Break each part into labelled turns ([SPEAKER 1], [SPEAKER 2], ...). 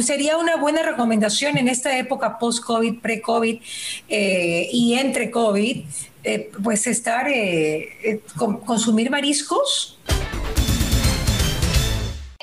[SPEAKER 1] sería una buena recomendación en esta época post-COVID, pre-COVID eh, y entre COVID, eh, pues estar, eh, consumir mariscos.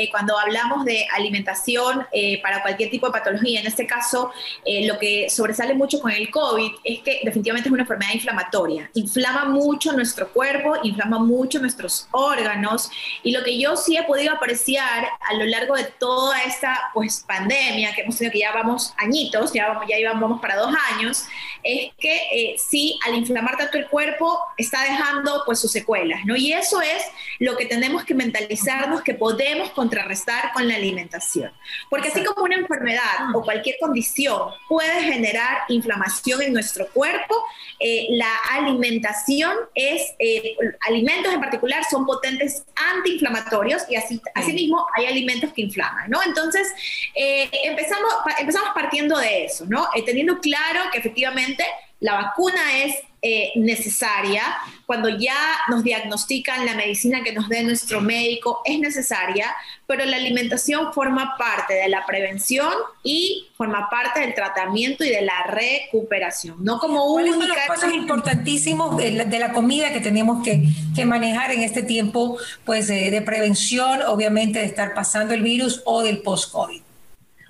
[SPEAKER 2] Eh, cuando hablamos de alimentación eh, para cualquier tipo de patología, en este caso, eh, lo que sobresale mucho con el COVID es que definitivamente es una enfermedad inflamatoria. Inflama mucho nuestro cuerpo, inflama mucho nuestros órganos y lo que yo sí he podido apreciar a lo largo de toda esta pues, pandemia que hemos tenido, que ya vamos añitos, ya, vamos, ya vamos para dos años, es que sí, al inflamar tanto el cuerpo, está dejando pues sus secuelas, ¿no? Y eso es lo que tenemos que mentalizarnos, que podemos contrarrestar con la alimentación. Porque así como una enfermedad o cualquier condición puede generar inflamación en nuestro cuerpo, eh, la alimentación es, eh, alimentos en particular son potentes antiinflamatorios y así, asimismo hay alimentos que inflaman, ¿no? Entonces, eh, empezamos, empezamos partiendo de eso, ¿no? teniendo claro que efectivamente la vacuna es eh, necesaria, cuando ya nos diagnostican la medicina que nos dé nuestro médico, es necesaria, pero la alimentación forma parte de la prevención y forma parte del tratamiento y de la recuperación, no como
[SPEAKER 1] única... Son los pasos importantísimos de la, comida que tenemos que, manejar en este tiempo pues, de prevención, obviamente de estar pasando el virus o del post-COVID.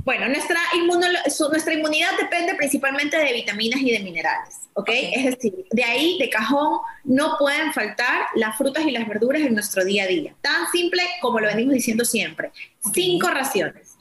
[SPEAKER 2] Bueno, nuestra, nuestra inmunidad depende principalmente de vitaminas y de minerales, ¿ok? Es decir, de ahí, de cajón, no pueden faltar las frutas y las verduras en nuestro día a día. Tan simple como lo venimos diciendo siempre. Cinco raciones.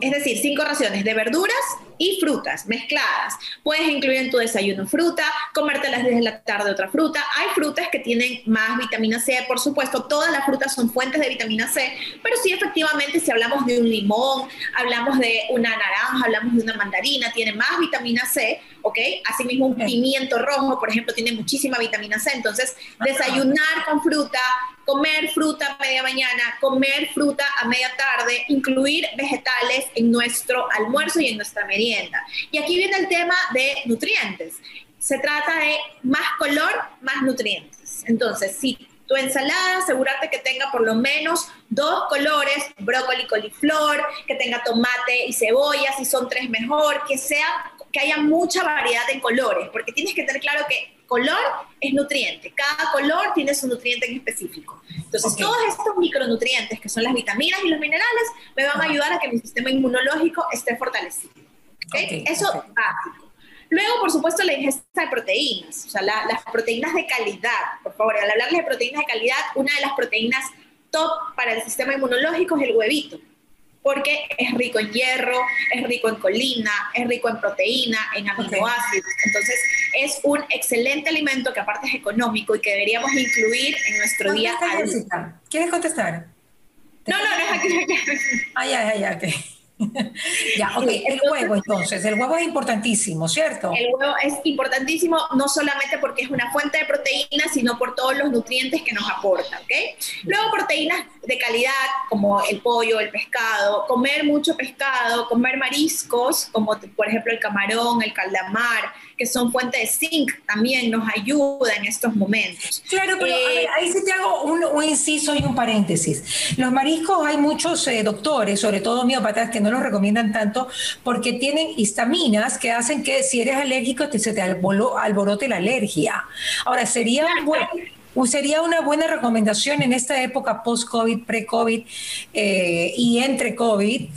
[SPEAKER 2] Es decir, cinco raciones de verduras y frutas mezcladas. Puedes incluir en tu desayuno fruta, comértelas desde la tarde otra fruta. Hay frutas que tienen más vitamina C, por supuesto, todas las frutas son fuentes de vitamina C, pero sí efectivamente si hablamos de un limón, hablamos de una naranja, hablamos de una mandarina, tiene más vitamina C, ¿ok? Asimismo un pimiento rojo, por ejemplo, tiene muchísima vitamina C. Entonces, desayunar con fruta, comer fruta a media mañana, comer fruta a media tarde, incluir vegetales en nuestro almuerzo y en nuestra merienda. Y aquí viene el tema de nutrientes. Se trata de más color, más nutrientes. Entonces, si tu ensalada, asegúrate que tenga por lo menos dos colores, brócoli, coliflor, que tenga tomate y cebolla, si son tres mejor, que sea que haya mucha variedad en colores, porque tienes que tener claro que color es nutriente, cada color tiene su nutriente en específico. Entonces, todos estos micronutrientes, que son las vitaminas y los minerales, me van a ayudar a que mi sistema inmunológico esté fortalecido. Eso básico. Luego, por supuesto, la ingesta de proteínas, o sea, las proteínas de calidad. Por favor, al hablarles de proteínas de calidad, una de las proteínas top para el sistema inmunológico es el huevito porque es rico en hierro, es rico en colina, es rico en proteína, en aminoácidos. Entonces, es un excelente alimento que aparte es económico y que deberíamos incluir en nuestro día a
[SPEAKER 1] día. ¿Quieres contestar?
[SPEAKER 2] No, no, no es aquí.
[SPEAKER 1] Ay, ay, ay, ok. ya, ok, el huevo entonces, el huevo es importantísimo, ¿cierto?
[SPEAKER 2] El huevo es importantísimo no solamente porque es una fuente de proteínas, sino por todos los nutrientes que nos aporta, ¿ok? Luego proteínas de calidad como el pollo, el pescado, comer mucho pescado, comer mariscos como por ejemplo el camarón, el calamar, que son fuente de zinc, también nos ayuda en estos momentos.
[SPEAKER 1] Claro, pero eh, ahí sí te hago un, inciso y un paréntesis. Los mariscos hay muchos eh, doctores, sobre todo miópatas, que no los recomiendan tanto porque tienen histaminas que hacen que si eres alérgico te, se te alborote la alergia. Ahora, sería sería una buena recomendación en esta época post-COVID, pre-COVID eh, y entre COVID,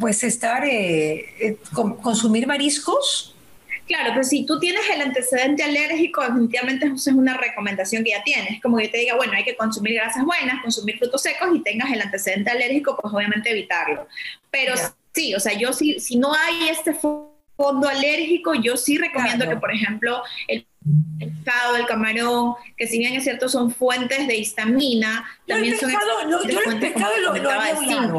[SPEAKER 1] pues estar, consumir mariscos
[SPEAKER 2] Claro, pero si tú tienes el antecedente alérgico, definitivamente eso es una recomendación que ya tienes. Como que te diga, bueno, hay que consumir grasas buenas, consumir frutos secos y tengas el antecedente alérgico, pues obviamente evitarlo. Pero sí, o sea, yo sí, si no hay este fondo alérgico, yo sí recomiendo que, por ejemplo, el pescado, el camarón, que si bien es cierto son fuentes de histamina, también
[SPEAKER 1] son yo el pescado lo, lo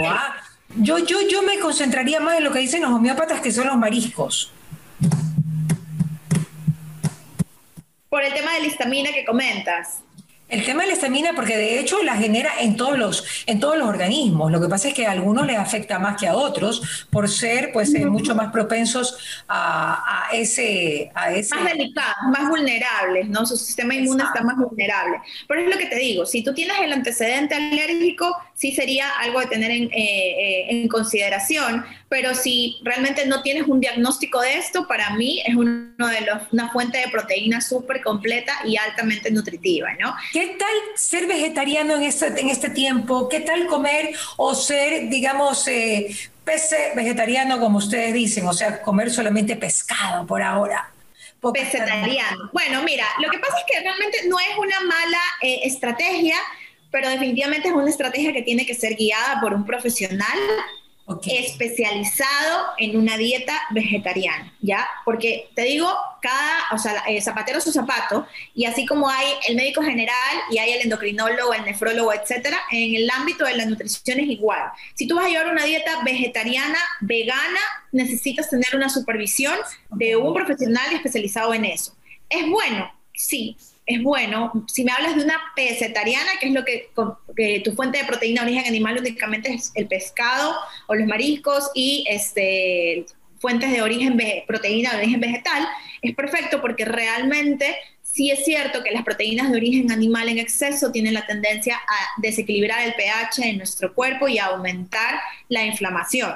[SPEAKER 1] ¿ah? yo, yo, yo me concentraría más en lo que dicen los homeópatas, que son los mariscos.
[SPEAKER 2] Por el tema de la histamina que comentas.
[SPEAKER 1] El tema de la histamina, porque de hecho la genera en todos los, en todos los organismos. Lo que pasa es que a algunos les afecta más que a otros por ser pues eh, mucho más propensos a, ese, a ese...
[SPEAKER 2] Más delicados, más vulnerables, ¿no? Su sistema inmune está más vulnerable. Pero es lo que te digo, si tú tienes el antecedente alérgico, sí sería algo de tener en, eh, en, consideración, pero si realmente no tienes un diagnóstico de esto, para mí es uno de los, una fuente de proteína súper completa y altamente nutritiva, ¿no?
[SPEAKER 1] ¿Qué tal ser vegetariano en este, en este tiempo? ¿Qué tal comer o ser, digamos, eh, pese vegetariano, como ustedes dicen, o sea, comer solamente pescado por ahora?
[SPEAKER 2] Vegetariano. Bueno, mira, lo que pasa es que realmente no es una mala eh, estrategia, pero definitivamente es una estrategia que tiene que ser guiada por un profesional especializado en una dieta vegetariana, ¿ya? Porque te digo, cada, o sea, el zapatero su zapato, y así como hay el médico general y hay el endocrinólogo, el nefrólogo, etcétera, en el ámbito de la nutrición es igual. Si tú vas a llevar una dieta vegetariana, vegana, necesitas tener una supervisión de un profesional especializado en eso. ¿Es bueno? Sí, es bueno. Si me hablas de una pesetariana, que es lo que, tu fuente de proteína de origen animal únicamente es el pescado o los mariscos y este, fuentes de origen proteína de origen vegetal, es perfecto porque realmente sí es cierto que las proteínas de origen animal en exceso tienen la tendencia a desequilibrar el pH en nuestro cuerpo y a aumentar la inflamación.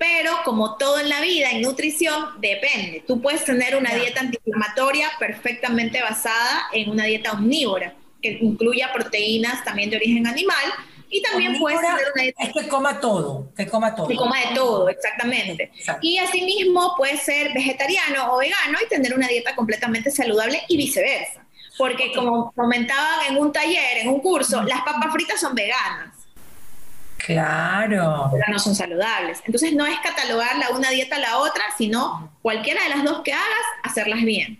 [SPEAKER 2] Pero como todo en la vida, en nutrición, depende. Tú puedes tener una dieta antiinflamatoria perfectamente basada en una dieta omnívora, que incluya proteínas también de origen animal, y también puedes tener una dieta...
[SPEAKER 1] Es que coma todo, que coma todo.
[SPEAKER 2] Que coma de todo, exactamente. Y asimismo puede ser vegetariano o vegano y tener una dieta completamente saludable y viceversa. Porque como comentaban en un taller, en un curso, las papas fritas son veganas.
[SPEAKER 1] Claro.
[SPEAKER 2] No son saludables. Entonces no es catalogar la una dieta a la otra, sino cualquiera de las dos que hagas, hacerlas bien.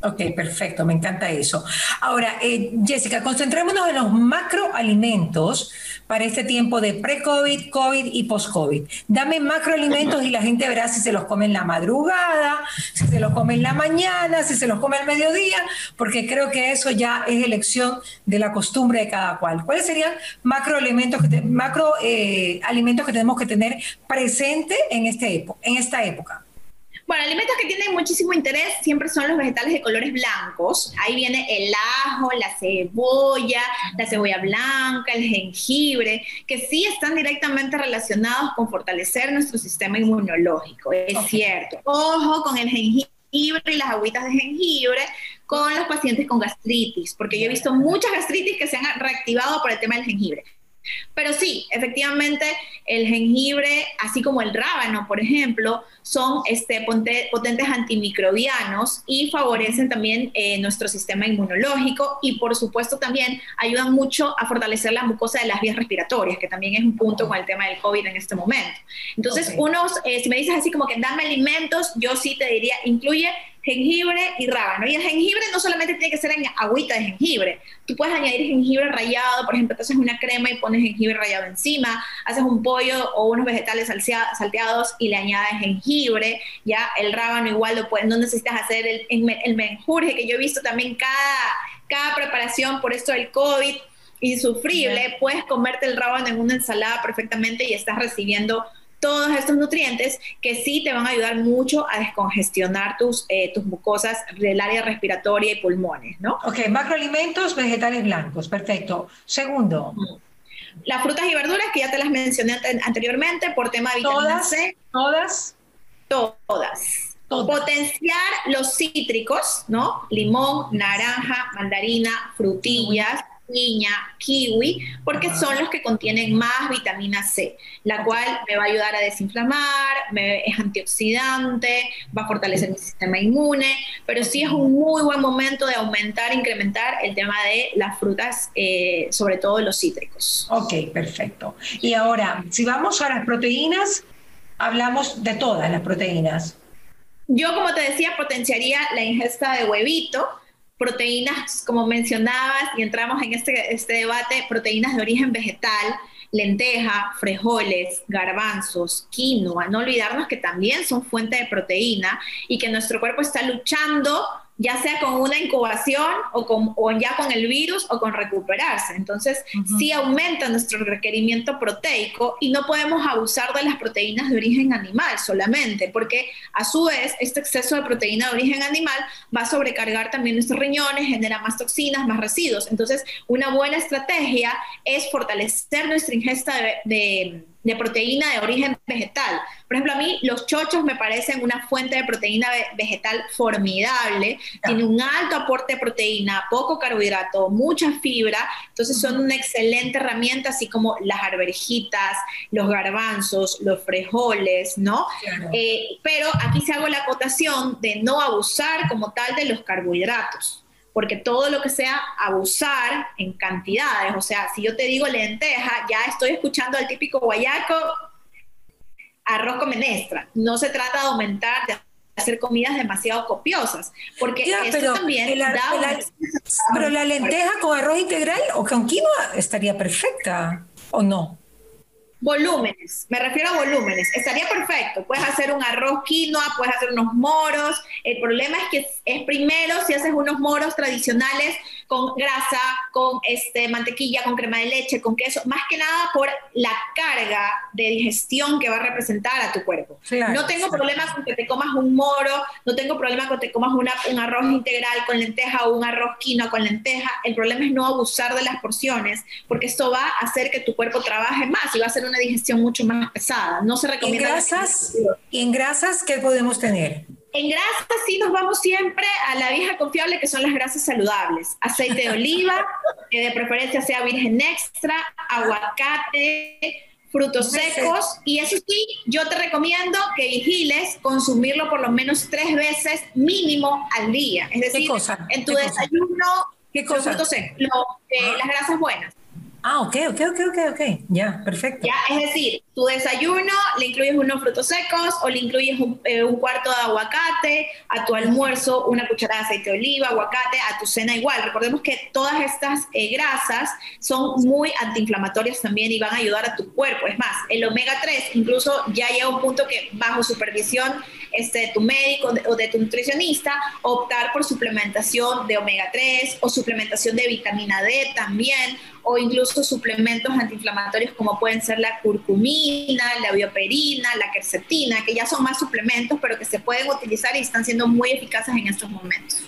[SPEAKER 1] Ok, perfecto, me encanta eso. Ahora, eh, Jessica, concentrémonos en los macroalimentos para este tiempo de pre-COVID, COVID y post-COVID. Dame macroalimentos y la gente verá si se los come en la madrugada, si se los come en la mañana, si se los come al mediodía, porque creo que eso ya es elección de la costumbre de cada cual. ¿Cuáles serían macroalimentos que, macro, eh, que tenemos que tener presente en, este en esta época?
[SPEAKER 2] Bueno, alimentos que tienen muchísimo interés siempre son los vegetales de colores blancos. Ahí viene el ajo, la cebolla, la cebolla blanca, el jengibre, que sí están directamente relacionados con fortalecer nuestro sistema inmunológico. Es cierto. Ojo con el jengibre y las agüitas de jengibre con los pacientes con gastritis, porque yo he visto muchas gastritis que se han reactivado por el tema del jengibre. Pero sí, efectivamente, el jengibre, así como el rábano, por ejemplo, son este, potentes antimicrobianos y favorecen también eh, nuestro sistema inmunológico y, por supuesto, también ayudan mucho a fortalecer la mucosa de las vías respiratorias, que también es un punto con el tema del COVID en este momento. Entonces, unos, eh, si me dices así como que dame alimentos, yo sí te diría, incluye jengibre y rábano. Y el jengibre no solamente tiene que ser en agüita de jengibre. Tú puedes añadir jengibre rallado, por ejemplo, te haces una crema y pones jengibre rallado encima, haces un pollo o unos vegetales salteados y le añades jengibre, ya el rábano igual lo puedes, no necesitas hacer el, el menjurje, que yo he visto también cada, cada preparación por esto del COVID insufrible, puedes comerte el rábano en una ensalada perfectamente y estás recibiendo todos estos nutrientes que sí te van a ayudar mucho a descongestionar tus, eh, tus mucosas del área respiratoria y pulmones, ¿no?
[SPEAKER 1] Ok, macroalimentos, vegetales blancos, perfecto. Segundo.
[SPEAKER 2] Las frutas y verduras, que ya te las mencioné anteriormente, por tema de
[SPEAKER 1] vitamina C. ¿Todas?
[SPEAKER 2] Todas. Potenciar los cítricos, ¿no? Limón, naranja, mandarina, frutillas, piña, kiwi, porque son los que contienen más vitamina C, la cual me va a ayudar a desinflamar, es antioxidante, va a fortalecer mi sistema inmune, pero sí es un muy buen momento de aumentar, incrementar el tema de las frutas, eh, sobre todo los cítricos.
[SPEAKER 1] Ok, perfecto. Y ahora, si vamos a las proteínas, hablamos de todas las proteínas.
[SPEAKER 2] Yo, como te decía, potenciaría la ingesta de huevito, proteínas, como mencionabas, y entramos en este, este debate, proteínas de origen vegetal, lenteja, frijoles, garbanzos, quinoa, no olvidarnos que también son fuente de proteína y que nuestro cuerpo está luchando ya sea con una incubación o, con, o ya con el virus o con recuperarse. Entonces, sí aumenta nuestro requerimiento proteico y no podemos abusar de las proteínas de origen animal solamente, porque a su vez este exceso de proteína de origen animal va a sobrecargar también nuestros riñones, genera más toxinas, más residuos. Entonces, una buena estrategia es fortalecer nuestra ingesta de de proteína de origen vegetal. Por ejemplo, a mí los chochos me parecen una fuente de proteína vegetal formidable, tiene un alto aporte de proteína, poco carbohidrato, mucha fibra, entonces son una excelente herramienta, así como las arvejitas, los garbanzos, los frijoles, ¿no? Eh, pero aquí se hago la acotación de no abusar como tal de los carbohidratos porque todo lo que sea abusar en cantidades, o sea, si yo te digo lenteja, ya estoy escuchando al típico guayaco, arroz con menestra. No se trata de aumentar, de hacer comidas demasiado copiosas, porque eso también da
[SPEAKER 1] Pero la lenteja con arroz integral o con quinoa estaría perfecta, ¿o no?
[SPEAKER 2] Volúmenes, me refiero a volúmenes. Estaría perfecto. Puedes hacer un arroz quinoa, puedes hacer unos moros. El problema es que es primero si haces unos moros tradicionales con grasa, con este, mantequilla, con crema de leche, con queso, más que nada por la carga de digestión que va a representar a tu cuerpo. no tengo problema con que te comas un moro, no tengo problema con que te comas un arroz integral con lenteja o un arroz quinoa con lenteja. El problema es no abusar de las porciones, porque esto va a hacer que tu cuerpo trabaje más y va a ser una digestión mucho más pesada. No se recomienda.
[SPEAKER 1] ¿En grasas? ¿Y en grasas qué podemos tener?
[SPEAKER 2] En grasas sí nos vamos siempre a la vieja confiable que son las grasas saludables. Aceite de oliva, que de preferencia sea virgen extra, aguacate, frutos secos y eso sí, yo te recomiendo que vigiles consumirlo por lo menos tres veces mínimo al día. Es decir, en tu desayuno, ¿Qué cosa? los frutos secos, eh, las grasas buenas.
[SPEAKER 1] Ah, ok, ok, ok, ok, ok. Ya, perfecto.
[SPEAKER 2] Ya, es decir, tu desayuno le incluyes unos frutos secos o le incluyes un, eh, cuarto de aguacate, a tu almuerzo una cucharada de aceite de oliva, aguacate, a tu cena igual. Recordemos que todas estas eh, grasas son muy antiinflamatorias también y van a ayudar a tu cuerpo. Es más, el omega 3 incluso ya llega a un punto que bajo supervisión este, de tu médico o de tu nutricionista, optar por suplementación de omega 3 o suplementación de vitamina D también o incluso suplementos antiinflamatorios como pueden ser la curcumina, la bioperina, la quercetina, que ya son más suplementos, pero que se pueden utilizar y están siendo muy eficaces en estos momentos.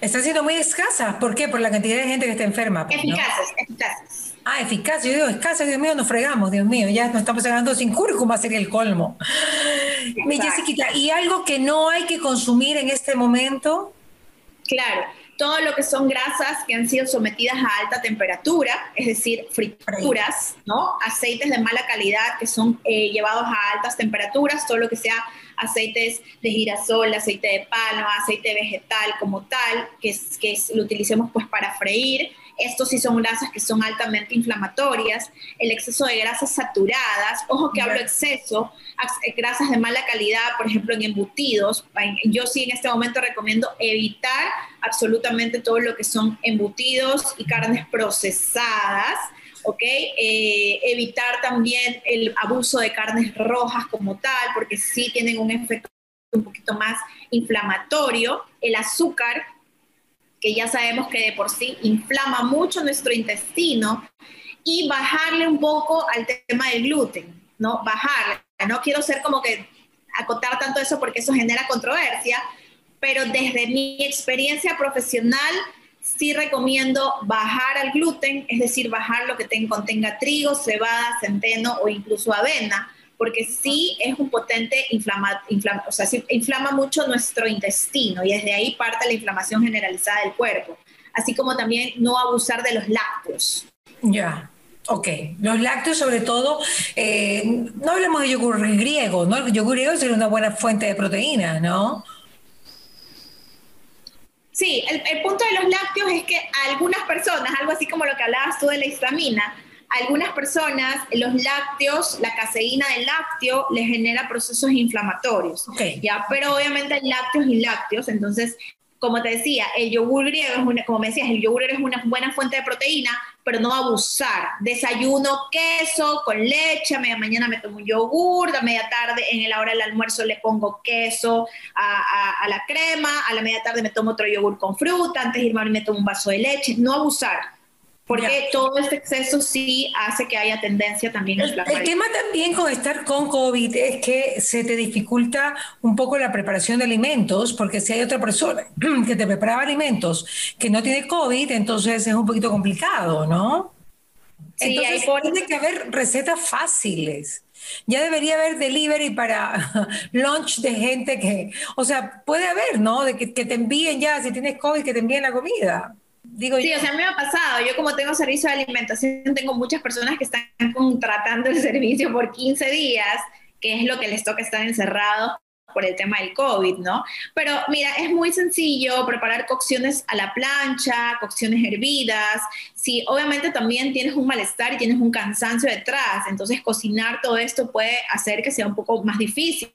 [SPEAKER 1] Están siendo muy escasas, ¿por qué? Por la cantidad de gente que está enferma.
[SPEAKER 2] Pues, eficaces, eficaces.
[SPEAKER 1] Ah, eficaces, yo digo escasas, Dios mío, nos fregamos, Dios mío, ya nos estamos ganando sin cúrcuma, sería el colmo. Mi Jessica, ¿y algo que no hay que consumir en este momento?
[SPEAKER 2] Claro, todo lo que son grasas que han sido sometidas a alta temperatura, es decir, frituras, ¿no? Aceites de mala calidad que son eh, llevados a altas temperaturas, todo lo que sea aceites de girasol, aceite de palma, aceite vegetal como tal, que, que lo utilicemos pues para freír, estos sí son grasas que son altamente inflamatorias, el exceso de grasas saturadas, ojo que hablo exceso, eh, grasas de mala calidad, por ejemplo, en embutidos. Yo sí en este momento recomiendo evitar absolutamente todo lo que son embutidos y carnes procesadas. ¿ok? Eh, evitar también el abuso de carnes rojas como tal, porque sí tienen un efecto un poquito más inflamatorio. El azúcar, que ya sabemos que de por sí inflama mucho nuestro intestino, y bajarle un poco al tema del gluten, ¿no? Bajarle. No quiero ser como que acotar tanto eso porque eso genera controversia, pero desde mi experiencia profesional sí recomiendo bajar al gluten, es decir, bajar lo que contenga trigo, cebada, centeno o incluso avena, porque sí es un potente inflama, o sea, inflama mucho nuestro intestino y desde ahí parte la inflamación generalizada del cuerpo, así como también no abusar de los lácteos.
[SPEAKER 1] Ya. Ok, los lácteos sobre todo, eh, no hablemos de yogur griego, ¿no? El yogur griego sería una buena fuente de proteína, ¿no?
[SPEAKER 2] Sí, el, el, punto de los lácteos es que algunas personas, algo así como lo que hablabas tú de la histamina, algunas personas los lácteos, la caseína del lácteo les genera procesos inflamatorios. Ya, pero obviamente hay lácteos y lácteos, entonces como te decía, el yogur griego es una, como me decías, el yogur es una buena fuente de proteína, pero no abusar. Desayuno queso con leche, a media mañana me tomo un yogur, a media tarde en la hora del almuerzo le pongo queso a, la crema, a la media tarde me tomo otro yogur con fruta, antes de irme me tomo un vaso de leche, no abusar. Porque todo este exceso sí hace que haya tendencia también
[SPEAKER 1] El, el tema también con estar con COVID es que se te dificulta un poco la preparación de alimentos, porque si hay otra persona que te prepara alimentos que no tiene COVID, entonces es un poquito complicado, ¿no? Sí, entonces tiene que haber recetas fáciles. Ya debería haber delivery para lunch de gente que, o sea, puede haber, ¿no? De que, que te envíen ya, si tienes COVID, que te envíen la comida
[SPEAKER 2] sí, o sea, a mí me ha pasado. Yo como tengo servicio de alimentación, tengo muchas personas que están contratando el servicio por 15 días, que es lo que les toca estar encerrados por el tema del COVID, ¿no? Pero mira, es muy sencillo preparar cocciones a la plancha, cocciones hervidas. Si obviamente también tienes un malestar y tienes un cansancio detrás, entonces cocinar todo esto puede hacer que sea un poco más difícil.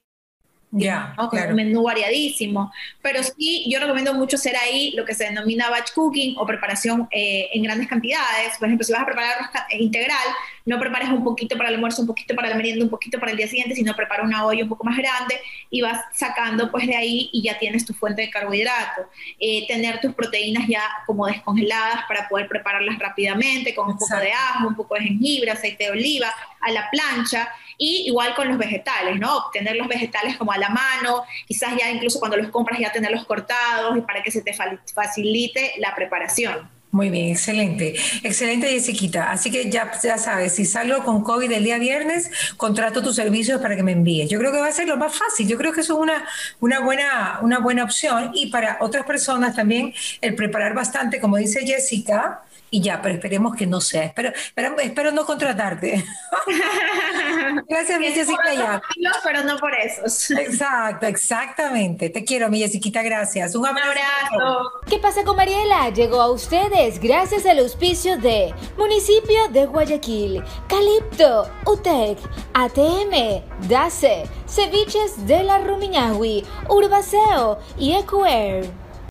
[SPEAKER 1] Ya,
[SPEAKER 2] con un menú variadísimo. Pero sí, yo recomiendo mucho hacer ahí lo que se denomina batch cooking o preparación eh, en grandes cantidades. Por ejemplo, si vas a preparar arroz integral, no prepares un poquito para el almuerzo, un poquito para la merienda, un poquito para el día siguiente, sino prepara una olla un poco más grande y vas sacando pues de ahí y ya tienes tu fuente de carbohidrato. Eh, tener tus proteínas ya como descongeladas para poder prepararlas rápidamente con un poco de ajo, un poco de jengibre, aceite de oliva, a la plancha y igual con los vegetales, ¿no? Obtener los vegetales como a la mano, quizás ya incluso cuando los compras ya tenerlos cortados y para que se te facilite la preparación.
[SPEAKER 1] Muy bien, excelente. Excelente, Jessiquita. Así que ya, ya sabes, si salgo con COVID el día viernes, contrato tus servicios para que me envíes. Yo creo que va a ser lo más fácil. Yo creo que eso es una, una, buena, una buena opción. Y para otras personas también, el preparar bastante, como dice Jessica, y ya, pero esperemos que no sea. Espero, espero, no contratarte. Gracias, mi Jessica.
[SPEAKER 2] Pero no por eso.
[SPEAKER 1] Exacto, exactamente. Te quiero, mi Jessiquita, gracias.
[SPEAKER 2] Un abrazo.
[SPEAKER 3] ¿Qué pasa con Mariela? Llegó a ustedes gracias al auspicio de Municipio de Guayaquil, Calipto, UTEC, ATM, DACE, Ceviches de la Rumiñahui, Urbaceo y Ecuer.